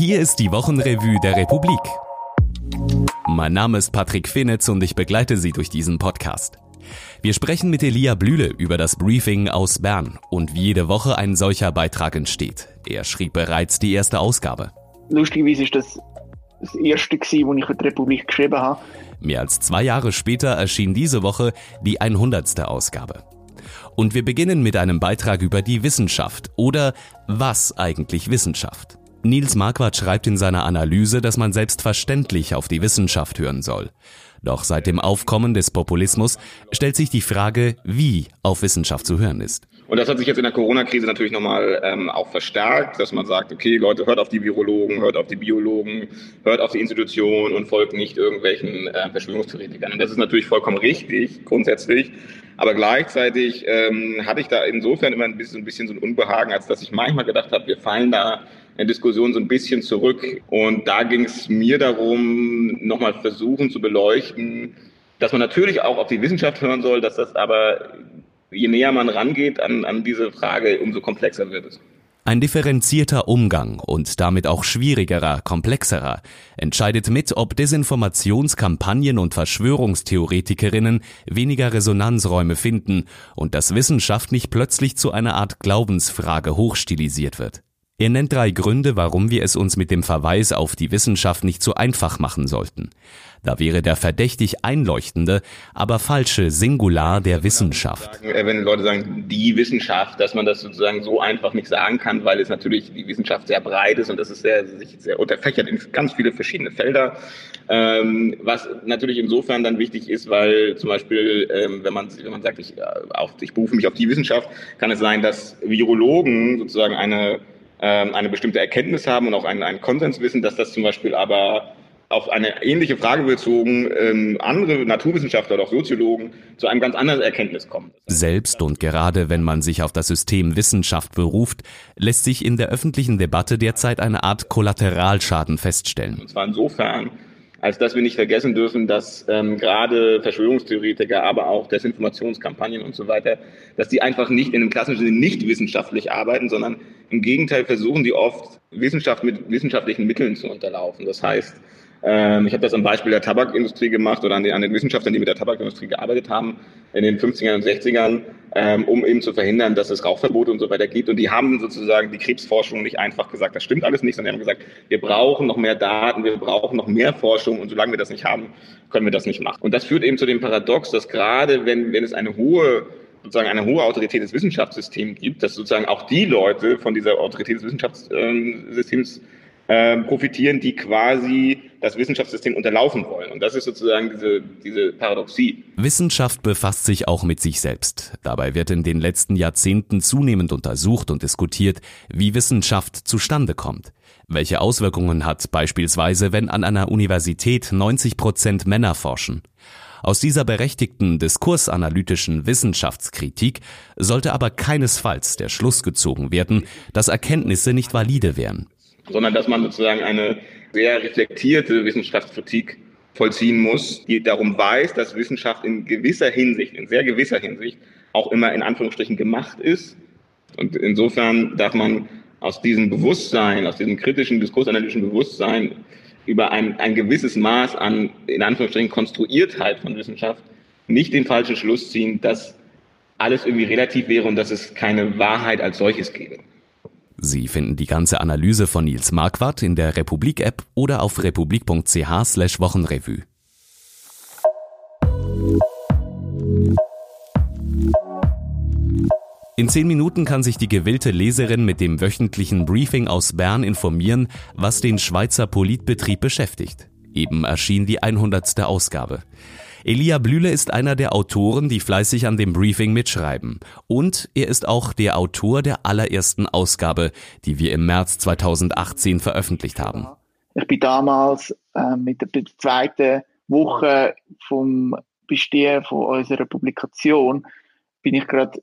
Hier ist die Wochenrevue der Republik. Mein Name ist Patrick Finitz und ich begleite Sie durch diesen Podcast. Wir sprechen mit Elia Blühle über das Briefing aus Bern und wie jede Woche ein solcher Beitrag entsteht. Er schrieb bereits die erste Ausgabe. Lustigerweise ist das das erste, gewesen, wo ich für die Republik geschrieben habe. Mehr als zwei Jahre später erschien diese Woche die 100. Ausgabe. Und wir beginnen mit einem Beitrag über die Wissenschaft oder was eigentlich Wissenschaft. Nils Marquardt schreibt in seiner Analyse, dass man selbstverständlich auf die Wissenschaft hören soll. Doch seit dem Aufkommen des Populismus stellt sich die Frage, wie auf Wissenschaft zu hören ist. Und das hat sich jetzt in der Corona-Krise natürlich nochmal ähm, auch verstärkt, dass man sagt, okay, Leute, hört auf die Virologen, hört auf die Biologen, hört auf die Institutionen und folgt nicht irgendwelchen äh, Verschwörungstheoretikern. Und das ist natürlich vollkommen richtig, grundsätzlich. Aber gleichzeitig ähm, hatte ich da insofern immer ein bisschen, ein bisschen so ein Unbehagen, als dass ich manchmal gedacht habe, wir fallen da Diskussion so ein bisschen zurück. Und da ging es mir darum, nochmal versuchen zu beleuchten, dass man natürlich auch auf die Wissenschaft hören soll, dass das aber, je näher man rangeht an, an diese Frage, umso komplexer wird es. Ein differenzierter Umgang und damit auch schwierigerer, komplexerer entscheidet mit, ob Desinformationskampagnen und Verschwörungstheoretikerinnen weniger Resonanzräume finden und dass Wissenschaft nicht plötzlich zu einer Art Glaubensfrage hochstilisiert wird. Er nennt drei Gründe, warum wir es uns mit dem Verweis auf die Wissenschaft nicht so einfach machen sollten. Da wäre der verdächtig einleuchtende, aber falsche Singular der Wissenschaft. Äh, wenn Leute sagen, die Wissenschaft, dass man das sozusagen so einfach nicht sagen kann, weil es natürlich die Wissenschaft sehr breit ist und das ist sehr, sich sehr unterfächert in ganz viele verschiedene Felder. Ähm, was natürlich insofern dann wichtig ist, weil zum Beispiel, ähm, wenn man, wenn man sagt, ich, äh, auf, ich berufe mich auf die Wissenschaft, kann es sein, dass Virologen sozusagen eine ähm, eine bestimmte Erkenntnis haben und auch einen, einen Konsens wissen, dass das zum Beispiel aber auf eine ähnliche Frage bezogen ähm, andere Naturwissenschaftler oder auch Soziologen zu einem ganz anderen Erkenntnis kommen. Selbst und gerade wenn man sich auf das System Wissenschaft beruft, lässt sich in der öffentlichen Debatte derzeit eine Art Kollateralschaden feststellen. Und zwar insofern, als dass wir nicht vergessen dürfen, dass ähm, gerade Verschwörungstheoretiker, aber auch Desinformationskampagnen und so weiter, dass die einfach nicht in einem klassischen Sinne nicht wissenschaftlich arbeiten, sondern im Gegenteil versuchen die oft Wissenschaft mit wissenschaftlichen Mitteln zu unterlaufen. Das heißt, ähm, ich habe das am Beispiel der Tabakindustrie gemacht oder an den, an den Wissenschaftlern, die mit der Tabakindustrie gearbeitet haben in den 50ern und 60ern, ähm, um eben zu verhindern, dass es Rauchverbote und so weiter gibt. Und die haben sozusagen die Krebsforschung nicht einfach gesagt, das stimmt alles nicht, sondern die haben gesagt, wir brauchen noch mehr Daten, wir brauchen noch mehr Forschung und solange wir das nicht haben, können wir das nicht machen. Und das führt eben zu dem Paradox, dass gerade wenn, wenn es eine hohe sozusagen eine hohe Autorität des Wissenschaftssystems gibt, dass sozusagen auch die Leute von dieser Autorität des Wissenschaftssystems äh, profitieren, die quasi das Wissenschaftssystem unterlaufen wollen. Und das ist sozusagen diese, diese Paradoxie. Wissenschaft befasst sich auch mit sich selbst. Dabei wird in den letzten Jahrzehnten zunehmend untersucht und diskutiert, wie Wissenschaft zustande kommt. Welche Auswirkungen hat beispielsweise, wenn an einer Universität 90 Prozent Männer forschen? Aus dieser berechtigten diskursanalytischen Wissenschaftskritik sollte aber keinesfalls der Schluss gezogen werden, dass Erkenntnisse nicht valide wären sondern dass man sozusagen eine sehr reflektierte Wissenschaftskritik vollziehen muss, die darum weiß, dass Wissenschaft in gewisser Hinsicht, in sehr gewisser Hinsicht, auch immer in Anführungsstrichen gemacht ist. Und insofern darf man aus diesem Bewusstsein, aus diesem kritischen, diskursanalytischen Bewusstsein über ein, ein gewisses Maß an, in Anführungsstrichen, Konstruiertheit von Wissenschaft nicht den falschen Schluss ziehen, dass alles irgendwie relativ wäre und dass es keine Wahrheit als solches gäbe. Sie finden die ganze Analyse von Nils Marquardt in der Republik-App oder auf republik.ch slash Wochenrevue. In zehn Minuten kann sich die gewillte Leserin mit dem wöchentlichen Briefing aus Bern informieren, was den Schweizer Politbetrieb beschäftigt. Eben erschien die 100. Ausgabe. Elia Blühle ist einer der Autoren, die fleißig an dem Briefing mitschreiben. Und er ist auch der Autor der allerersten Ausgabe, die wir im März 2018 veröffentlicht haben. Ich bin damals äh, mit der zweiten Woche vom Bestehen von unserer Publikation bin ich gerade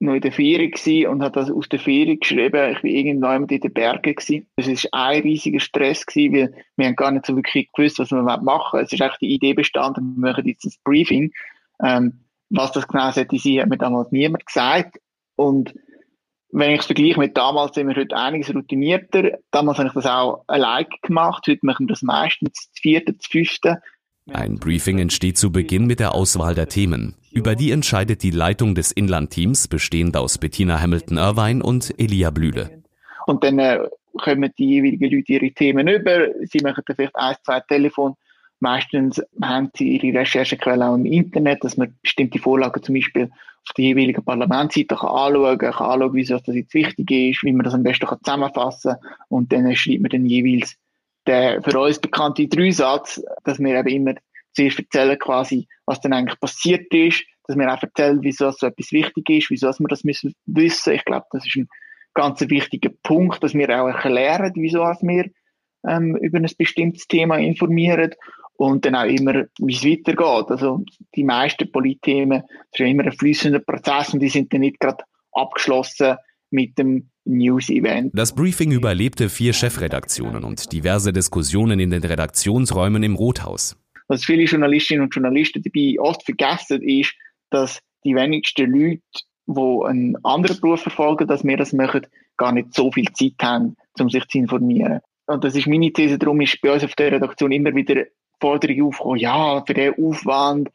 noch in der Ferien und habe das aus der Ferien geschrieben. Ich war irgendwann in den Bergen gewesen. Es war ein riesiger Stress gewesen, weil wir haben gar nicht so wirklich gewusst, was wir machen wollen. Es ist eigentlich die Idee bestanden, wir machen jetzt ein Briefing. Ähm, was das genau sollte sein, hat mir damals niemand gesagt. Und wenn ich es vergleiche mit damals, sind wir heute einiges routinierter. Damals habe ich das auch allein gemacht. Heute machen wir das meistens zu vierten, zu fünften. Ein Briefing entsteht zu Beginn mit der Auswahl der Themen. Über die entscheidet die Leitung des Inlandteams, bestehend aus Bettina Hamilton-Irvine und Elia Blühle. Und dann äh, kommen die jeweiligen Leute ihre Themen über. Sie machen dann vielleicht ein, zwei Telefon. Meistens haben sie ihre Recherchequellen auch im Internet, dass man bestimmte Vorlagen zum Beispiel auf der jeweiligen Parlamentsseite kann anschauen kann, kann anschauen, wieso das jetzt wichtig ist, wie man das am besten kann zusammenfassen kann. Und dann schreibt man dann jeweils den für uns bekannten Dreisatz, dass wir eben immer zuerst erzählen quasi, was dann eigentlich passiert ist, dass wir auch erzählen, wieso so etwas wichtig ist, wieso wir das müssen wissen. Ich glaube, das ist ein ganz wichtiger Punkt, dass wir auch erklären, wieso wir ähm, über ein bestimmtes Thema informieren und dann auch immer, wie es weitergeht. Also die meisten Politthemen sind immer ein fließender Prozess und die sind dann nicht gerade abgeschlossen mit dem. Das Briefing überlebte vier Chefredaktionen und diverse Diskussionen in den Redaktionsräumen im Rothaus. Was viele Journalistinnen und Journalisten dabei oft vergessen, ist, dass die wenigsten Leute die einen anderen Beruf verfolgen, dass wir das machen, gar nicht so viel Zeit haben, um sich zu informieren. Und das ist meine These, darum ist bei uns auf der Redaktion immer wieder die Forderung aufgekommen, ja, für den Aufwand,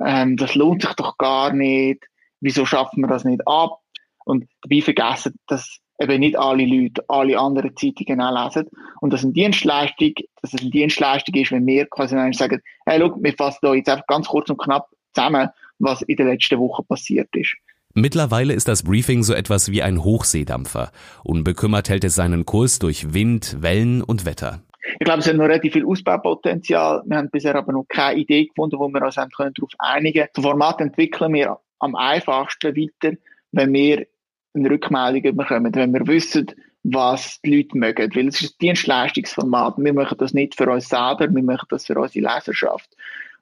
ähm, das lohnt sich doch gar nicht, wieso schaffen wir das nicht ab? Und dabei vergessen, dass eben nicht alle Leute alle anderen Zeitungen auch lesen. Und dass, eine Dienstleistung, dass es eine Dienstleistung ist, wenn wir quasi sagen, hey, schau, wir fassen da jetzt einfach ganz kurz und knapp zusammen, was in den letzten Wochen passiert ist. Mittlerweile ist das Briefing so etwas wie ein Hochseedampfer. Unbekümmert hält es seinen Kurs durch Wind, Wellen und Wetter. Ich glaube, es hat noch relativ viel Ausbaupotenzial. Wir haben bisher aber noch keine Idee gefunden, wo wir uns darauf einigen können. Das Format entwickeln wir am einfachsten weiter, wenn wir eine Rückmeldung bekommen, wenn wir wissen, was die Leute mögen. Weil es ist ein Dienstleistungsformat. Wir machen das nicht für uns selber, wir machen das für unsere Leserschaft.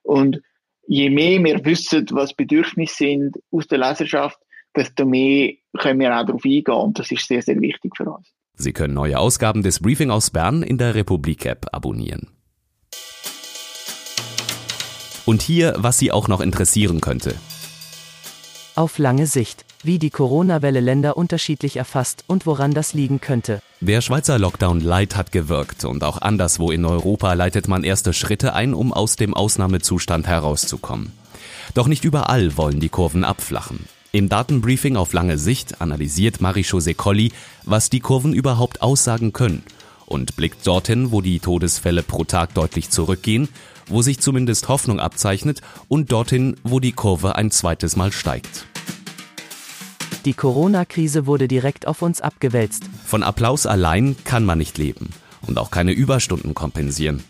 Und je mehr wir wissen, was Bedürfnisse sind aus der Leserschaft, desto mehr können wir auch darauf eingehen und das ist sehr, sehr wichtig für uns. Sie können neue Ausgaben des Briefing aus Bern in der Republik-App abonnieren. Und hier, was Sie auch noch interessieren könnte. Auf lange Sicht wie die Corona-Welle Länder unterschiedlich erfasst und woran das liegen könnte. Der Schweizer Lockdown Light hat gewirkt und auch anderswo in Europa leitet man erste Schritte ein, um aus dem Ausnahmezustand herauszukommen. Doch nicht überall wollen die Kurven abflachen. Im Datenbriefing auf lange Sicht analysiert Marie-José Colli, was die Kurven überhaupt aussagen können und blickt dorthin, wo die Todesfälle pro Tag deutlich zurückgehen, wo sich zumindest Hoffnung abzeichnet und dorthin, wo die Kurve ein zweites Mal steigt. Die Corona-Krise wurde direkt auf uns abgewälzt. Von Applaus allein kann man nicht leben und auch keine Überstunden kompensieren.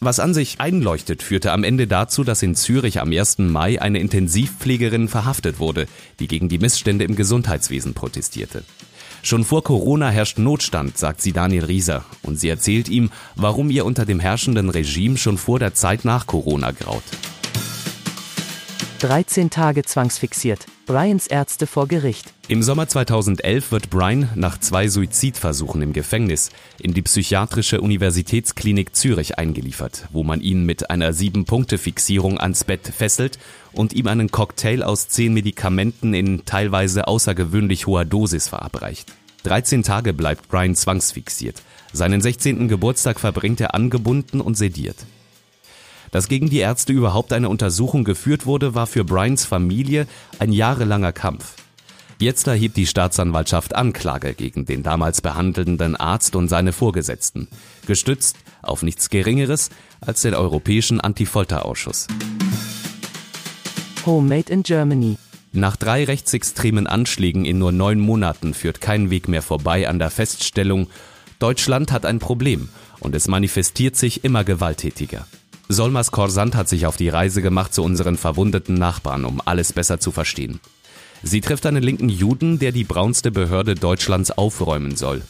Was an sich einleuchtet, führte am Ende dazu, dass in Zürich am 1. Mai eine Intensivpflegerin verhaftet wurde, die gegen die Missstände im Gesundheitswesen protestierte. Schon vor Corona herrscht Notstand, sagt sie Daniel Rieser, und sie erzählt ihm, warum ihr unter dem herrschenden Regime schon vor der Zeit nach Corona graut. 13 Tage zwangsfixiert. Brians Ärzte vor Gericht. Im Sommer 2011 wird Brian nach zwei Suizidversuchen im Gefängnis in die psychiatrische Universitätsklinik Zürich eingeliefert, wo man ihn mit einer Sieben-Punkte-Fixierung ans Bett fesselt und ihm einen Cocktail aus zehn Medikamenten in teilweise außergewöhnlich hoher Dosis verabreicht. 13 Tage bleibt Brian zwangsfixiert. Seinen 16. Geburtstag verbringt er angebunden und sediert. Dass gegen die Ärzte überhaupt eine Untersuchung geführt wurde, war für Bryans Familie ein jahrelanger Kampf. Jetzt erhebt die Staatsanwaltschaft Anklage gegen den damals behandelnden Arzt und seine Vorgesetzten, gestützt auf nichts Geringeres als den Europäischen Antifolterausschuss. Homemade in Germany. Nach drei rechtsextremen Anschlägen in nur neun Monaten führt kein Weg mehr vorbei an der Feststellung, Deutschland hat ein Problem und es manifestiert sich immer gewalttätiger. Solmas Korsant hat sich auf die Reise gemacht zu unseren verwundeten Nachbarn, um alles besser zu verstehen. Sie trifft einen linken Juden, der die braunste Behörde Deutschlands aufräumen soll.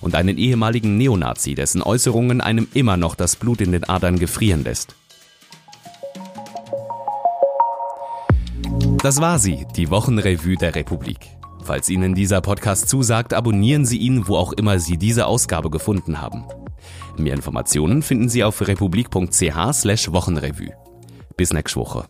Und einen ehemaligen Neonazi, dessen Äußerungen einem immer noch das Blut in den Adern gefrieren lässt. Das war sie, die Wochenrevue der Republik. Falls Ihnen dieser Podcast zusagt, abonnieren Sie ihn, wo auch immer Sie diese Ausgabe gefunden haben. Mehr Informationen finden Sie auf republik.ch/wochenrevue. Bis nächste Woche.